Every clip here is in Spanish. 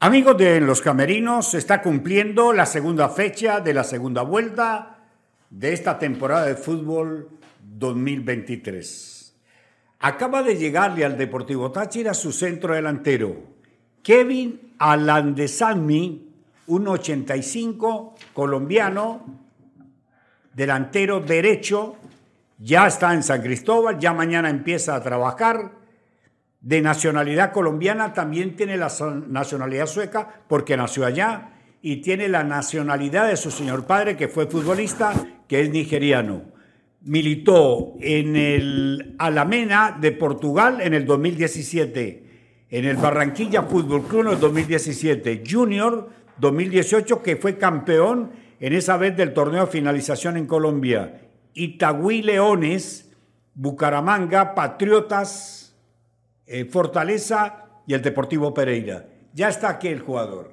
Amigos de Los Camerinos, se está cumpliendo la segunda fecha de la segunda vuelta de esta temporada de fútbol 2023. Acaba de llegarle al Deportivo Táchira su centro delantero, Kevin Alandesami, 1.85, colombiano, delantero derecho, ya está en San Cristóbal, ya mañana empieza a trabajar de nacionalidad colombiana, también tiene la nacionalidad sueca porque nació allá y tiene la nacionalidad de su señor padre que fue futbolista, que es nigeriano. Militó en el Alamena de Portugal en el 2017, en el Barranquilla Fútbol Club en el 2017, Junior 2018 que fue campeón en esa vez del torneo de finalización en Colombia, Itagüí Leones, Bucaramanga, Patriotas, eh, Fortaleza y el Deportivo Pereira. Ya está aquí el jugador.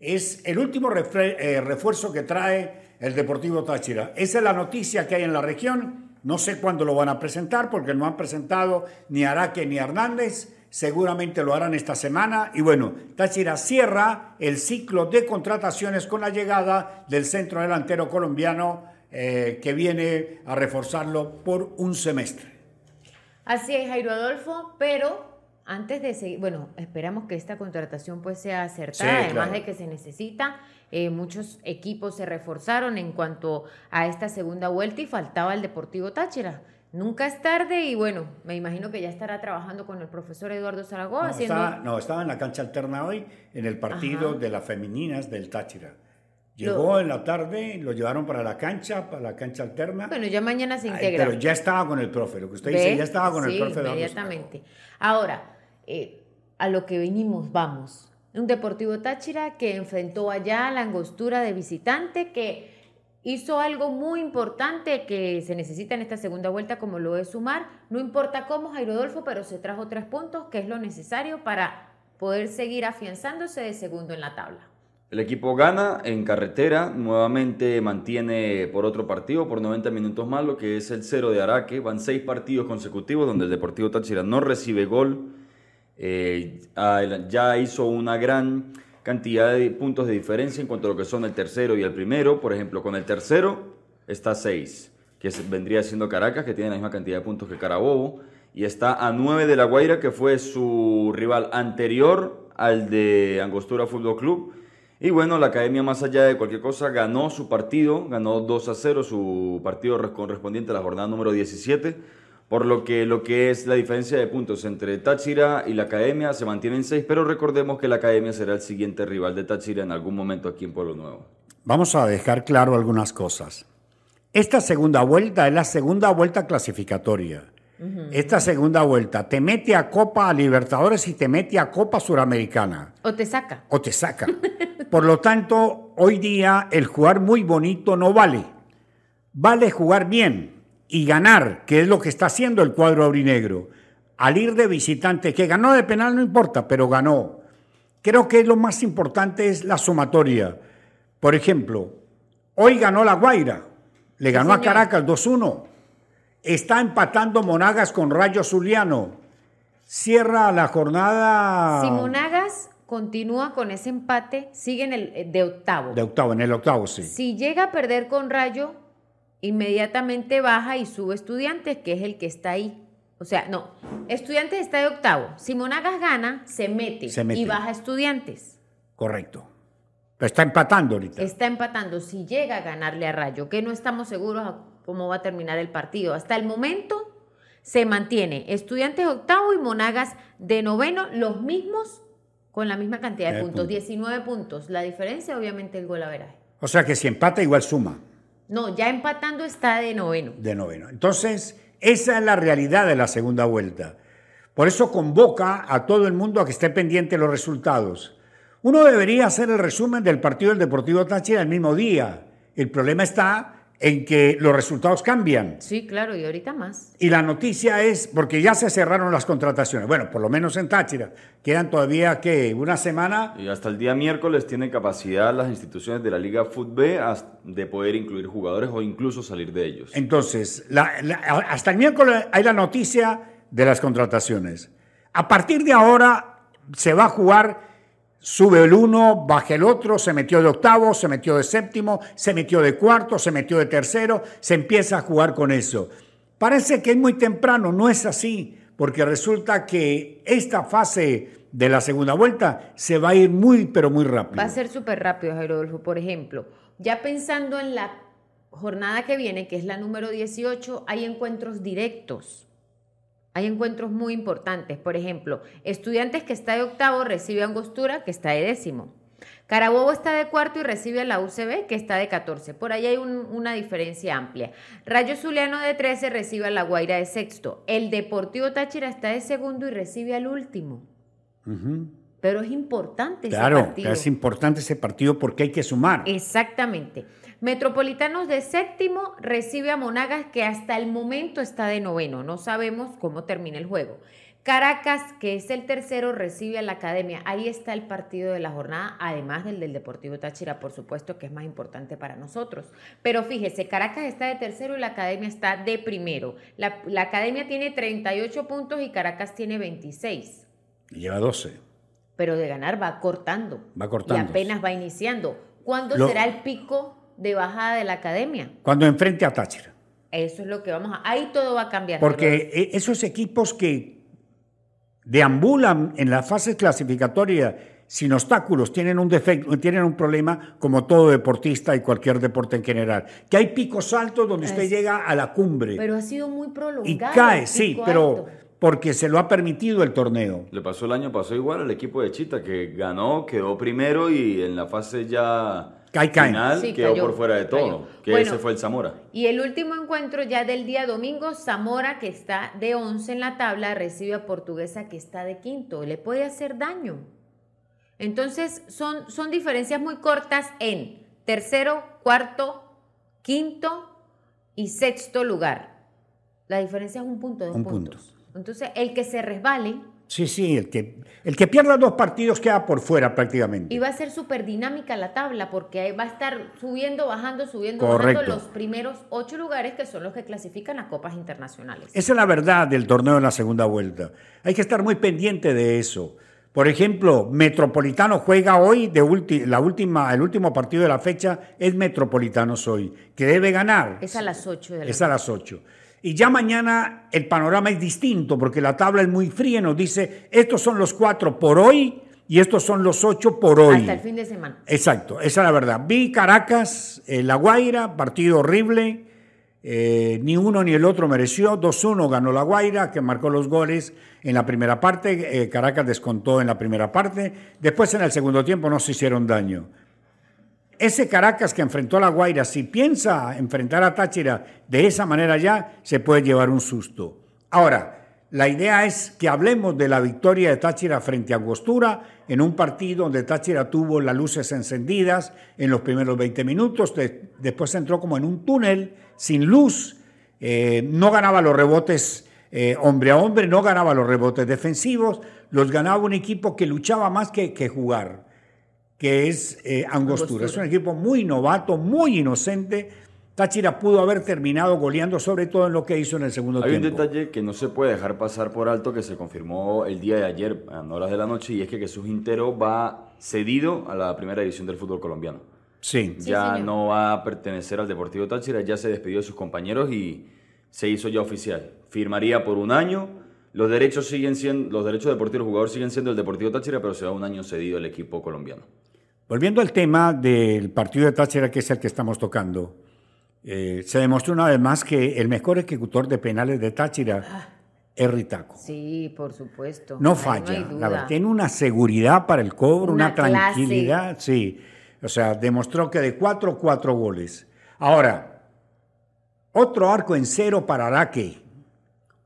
Es el último eh, refuerzo que trae el Deportivo Táchira. Esa es la noticia que hay en la región. No sé cuándo lo van a presentar porque no han presentado ni Araque ni Hernández. Seguramente lo harán esta semana. Y bueno, Táchira cierra el ciclo de contrataciones con la llegada del centro delantero colombiano eh, que viene a reforzarlo por un semestre. Así es, Jairo Adolfo, pero antes de seguir, bueno, esperamos que esta contratación pues sea acertada, además de que se necesita. Eh, muchos equipos se reforzaron en cuanto a esta segunda vuelta y faltaba el Deportivo Táchira. Nunca es tarde y bueno, me imagino que ya estará trabajando con el profesor Eduardo Zaragoza. No, haciendo... estaba, no estaba en la cancha alterna hoy, en el partido de las femeninas del Táchira. Llegó en la tarde, lo llevaron para la cancha, para la cancha alterna. Bueno, ya mañana se integra. pero ya estaba con el profe, lo que usted dice, ya estaba con el profe. Inmediatamente. Ahora, eh, a lo que venimos, vamos. Un Deportivo Táchira que enfrentó allá la angostura de visitante, que hizo algo muy importante que se necesita en esta segunda vuelta, como lo es sumar. No importa cómo, Jairo Adolfo, pero se trajo tres puntos, que es lo necesario para poder seguir afianzándose de segundo en la tabla. El equipo gana en carretera, nuevamente mantiene por otro partido, por 90 minutos más, lo que es el cero de Araque. Van seis partidos consecutivos donde el Deportivo Táchira no recibe gol. Eh, ya hizo una gran cantidad de puntos de diferencia en cuanto a lo que son el tercero y el primero. Por ejemplo, con el tercero está seis, que vendría siendo Caracas, que tiene la misma cantidad de puntos que Carabobo. Y está a nueve de La Guaira, que fue su rival anterior al de Angostura Fútbol Club y bueno, la academia más allá de cualquier cosa ganó su partido, ganó 2 a 0 su partido correspondiente a la jornada número 17, por lo que lo que es la diferencia de puntos entre Táchira y la academia se mantiene en 6, pero recordemos que la academia será el siguiente rival de Táchira en algún momento aquí en Pueblo Nuevo. Vamos a dejar claro algunas cosas. Esta segunda vuelta es la segunda vuelta clasificatoria. Esta segunda vuelta te mete a Copa Libertadores y te mete a Copa Suramericana. O te saca. O te saca. Por lo tanto, hoy día el jugar muy bonito no vale. Vale jugar bien y ganar, que es lo que está haciendo el cuadro aurinegro. Al ir de visitante, que ganó de penal no importa, pero ganó. Creo que lo más importante es la sumatoria. Por ejemplo, hoy ganó La Guaira, le ganó a Caracas 2-1. Está empatando Monagas con Rayo Zuliano. Cierra la jornada. Si Monagas continúa con ese empate, sigue en el eh, de octavo. De octavo, en el octavo, sí. Si llega a perder con Rayo, inmediatamente baja y sube Estudiantes, que es el que está ahí. O sea, no, Estudiantes está de octavo. Si Monagas gana, se mete, se mete. y baja Estudiantes. Correcto. Pero está empatando ahorita. Está empatando. Si llega a ganarle a Rayo, que no estamos seguros cómo va a terminar el partido. Hasta el momento se mantiene Estudiantes octavo y Monagas de noveno, los mismos con la misma cantidad de puntos, 19 puntos. La diferencia, obviamente, el gol a ver. O sea que si empata, igual suma. No, ya empatando está de noveno. De noveno. Entonces, esa es la realidad de la segunda vuelta. Por eso convoca a todo el mundo a que esté pendiente de los resultados. Uno debería hacer el resumen del partido del Deportivo Táchira el mismo día. El problema está en que los resultados cambian. Sí, claro, y ahorita más. Y la noticia es, porque ya se cerraron las contrataciones, bueno, por lo menos en Táchira, quedan todavía, ¿qué? Una semana. Y hasta el día miércoles tienen capacidad las instituciones de la Liga Fútbol de poder incluir jugadores o incluso salir de ellos. Entonces, hasta el miércoles hay la noticia de las contrataciones. A partir de ahora se va a jugar Sube el uno, baja el otro, se metió de octavo, se metió de séptimo, se metió de cuarto, se metió de tercero, se empieza a jugar con eso. Parece que es muy temprano, no es así, porque resulta que esta fase de la segunda vuelta se va a ir muy, pero muy rápido. Va a ser súper rápido, Gerolfo. Por ejemplo, ya pensando en la jornada que viene, que es la número 18, hay encuentros directos. Hay encuentros muy importantes. Por ejemplo, Estudiantes que está de octavo recibe a Angostura que está de décimo. Carabobo está de cuarto y recibe a la UCB que está de 14. Por ahí hay una diferencia amplia. Rayo Zuliano de 13 recibe a La Guaira de sexto. El Deportivo Táchira está de segundo y recibe al último. Pero es importante ese partido. Claro, es importante ese partido porque hay que sumar. Exactamente. Metropolitanos de séptimo recibe a Monagas que hasta el momento está de noveno. No sabemos cómo termina el juego. Caracas, que es el tercero, recibe a la Academia. Ahí está el partido de la jornada, además del del Deportivo Táchira, por supuesto, que es más importante para nosotros. Pero fíjese, Caracas está de tercero y la Academia está de primero. La, Academia tiene 38 puntos y Caracas tiene 26. lleva 12. Pero de ganar va cortando. Va cortando. Y apenas va iniciando. ¿Cuándo será el pico de bajada de la academia. Cuando enfrente a Táchira. Eso es lo que vamos a... Ahí todo va a cambiar. Porque e, esos equipos que deambulan en la fase clasificatoria sin obstáculos, tienen un defecto, tienen un problema como todo deportista y cualquier deporte en general. Que hay picos altos donde usted llega a la cumbre. Pero ha sido muy prolongado. Y cae, sí, pero porque se lo ha permitido el torneo. Le pasó el año pasó igual al equipo de Chita, que ganó, quedó primero y en la fase ya final quedó por fuera de todo, que ese fue el Zamora. Y el último encuentro ya del día domingo, Zamora, que está de 11 en la tabla, recibe a Portuguesa, que está de quinto. Le puede hacer daño. Entonces, son, son diferencias muy cortas en tercero, cuarto, quinto y sexto lugar. La diferencia es un punto, dos un puntos. Entonces, el que se resbale Sí, sí, el que, el que pierda dos partidos queda por fuera prácticamente. Y va a ser súper dinámica la tabla porque va a estar subiendo, bajando, subiendo, bajando los primeros ocho lugares que son los que clasifican a copas internacionales. Esa es la verdad del torneo en la segunda vuelta. Hay que estar muy pendiente de eso. Por ejemplo, Metropolitano juega hoy, de la última, el último partido de la fecha es Metropolitano hoy, que debe ganar. Es a las 8 de la Es a las 8. Y ya mañana el panorama es distinto porque la tabla es muy fría. Nos dice, estos son los cuatro por hoy y estos son los ocho por hoy. Hasta el fin de semana. Exacto, esa es la verdad. Vi Caracas, eh, La Guaira, partido horrible. Eh, ni uno ni el otro mereció. 2-1 ganó La Guaira, que marcó los goles en la primera parte. Eh, Caracas descontó en la primera parte. Después en el segundo tiempo no se hicieron daño. Ese Caracas que enfrentó a La Guaira, si piensa enfrentar a Táchira de esa manera ya, se puede llevar un susto. Ahora, la idea es que hablemos de la victoria de Táchira frente a Angostura en un partido donde Táchira tuvo las luces encendidas en los primeros 20 minutos, después entró como en un túnel sin luz, eh, no ganaba los rebotes eh, hombre a hombre, no ganaba los rebotes defensivos, los ganaba un equipo que luchaba más que, que jugar que es eh, Angostura. Es un equipo muy novato, muy inocente. Táchira pudo haber terminado goleando, sobre todo en lo que hizo en el segundo tiempo. Hay un detalle que no se puede dejar pasar por alto que se confirmó el día de ayer, a horas de la noche, y es que Jesús Intero va cedido a la primera división del fútbol colombiano. Sí. Ya no va a pertenecer al Deportivo Táchira, ya se despidió de sus compañeros y se hizo ya oficial. Firmaría por un año. Los derechos siguen siendo, los derechos deportivos del jugador siguen siendo el Deportivo Táchira, pero se va un año cedido el equipo colombiano. Volviendo al tema del partido de Táchira, que es el que estamos tocando, eh, se demostró una vez más que el mejor ejecutor de penales de Táchira ah. es Ritaco. Sí, por supuesto. No falla, la verdad. Tiene una seguridad para el cobro, una, tranquilidad, sí. O sea, demostró que de cuatro, cuatro goles. Ahora, otro arco en cero para Araque.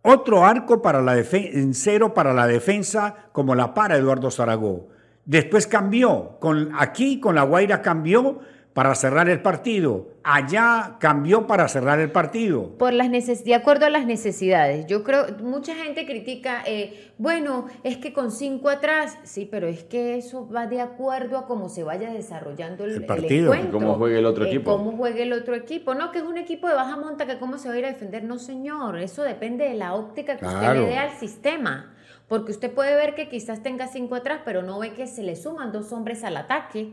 Otro arco para la en cero para la defensa, como la para Eduardo Zaragoza. Después cambió, con, aquí con La Guaira cambió para cerrar el partido, allá cambió para cerrar el partido. Por las de acuerdo a las necesidades. Yo creo, mucha gente critica, eh, bueno, es que con cinco atrás, sí, pero es que eso va de acuerdo a cómo se vaya desarrollando el, partido. El cómo juegue el otro eh, equipo. Cómo juegue el otro equipo. No, que es un equipo de baja monta, que cómo se va a ir a defender. No, señor, eso depende de la óptica que usted le dé al sistema. Porque usted puede ver que quizás tenga cinco atrás, pero no ve que se le suman dos hombres al ataque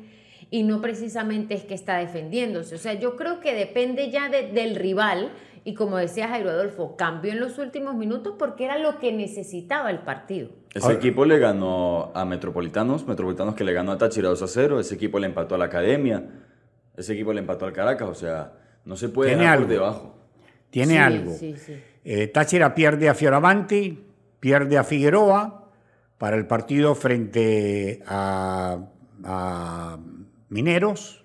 y no precisamente es que está defendiéndose. O sea, yo creo que depende ya del rival y como decía Jairo Adolfo, cambió en los últimos minutos porque era lo que necesitaba el partido. Ese equipo le ganó a Metropolitanos, Metropolitanos que le ganó a Táchira 2 a 0, ese equipo le empató a la Academia, ese equipo le empató al Caracas, o sea, no se puede Tiene algo. por debajo. Tiene algo. Eh, Táchira pierde a Fioravanti, pierde a Figueroa para el partido frente a, Mineros,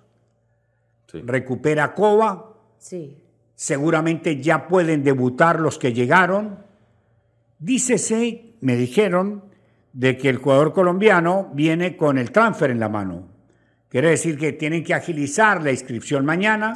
recupera a Cova. Sí seguramente ya pueden debutar los que llegaron. Dícese, me dijeron, de que el jugador colombiano viene con el transfer en la mano. Quiere decir que tienen que agilizar la inscripción mañana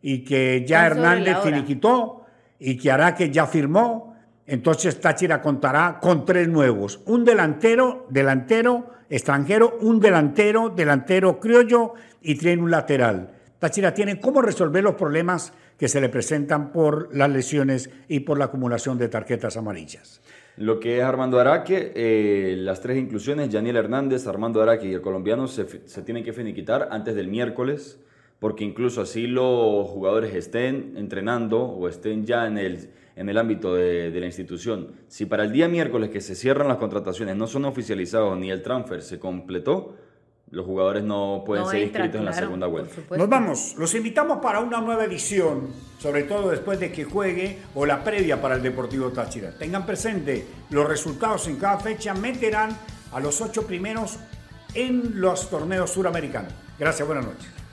y que ya Hernández finiquitó y que Araque ya firmó. Entonces Táchira contará con tres nuevos. Un delantero, delantero extranjero, un delantero, delantero criollo y tiene un lateral. Táchira tiene cómo resolver los problemas que se le presentan por las lesiones y por la acumulación de tarjetas amarillas. Lo que es Armando Araque, eh, las tres inclusiones, Yaniel Hernández, Armando Araque y el colombiano se, se tienen que finiquitar antes del miércoles, porque incluso así los jugadores estén entrenando o estén ya en el, en el ámbito de, de, la institución. Si para el día miércoles que se cierran las contrataciones no son oficializados ni el transfer se completó, los jugadores no pueden ser inscritos en la segunda vuelta. Nos vamos, los invitamos para una nueva edición, sobre todo después de que juegue o la previa para el Deportivo Táchira. Tengan presente, los resultados en cada fecha meterán a los ocho primeros en los torneos suramericanos. Gracias, buenas noches.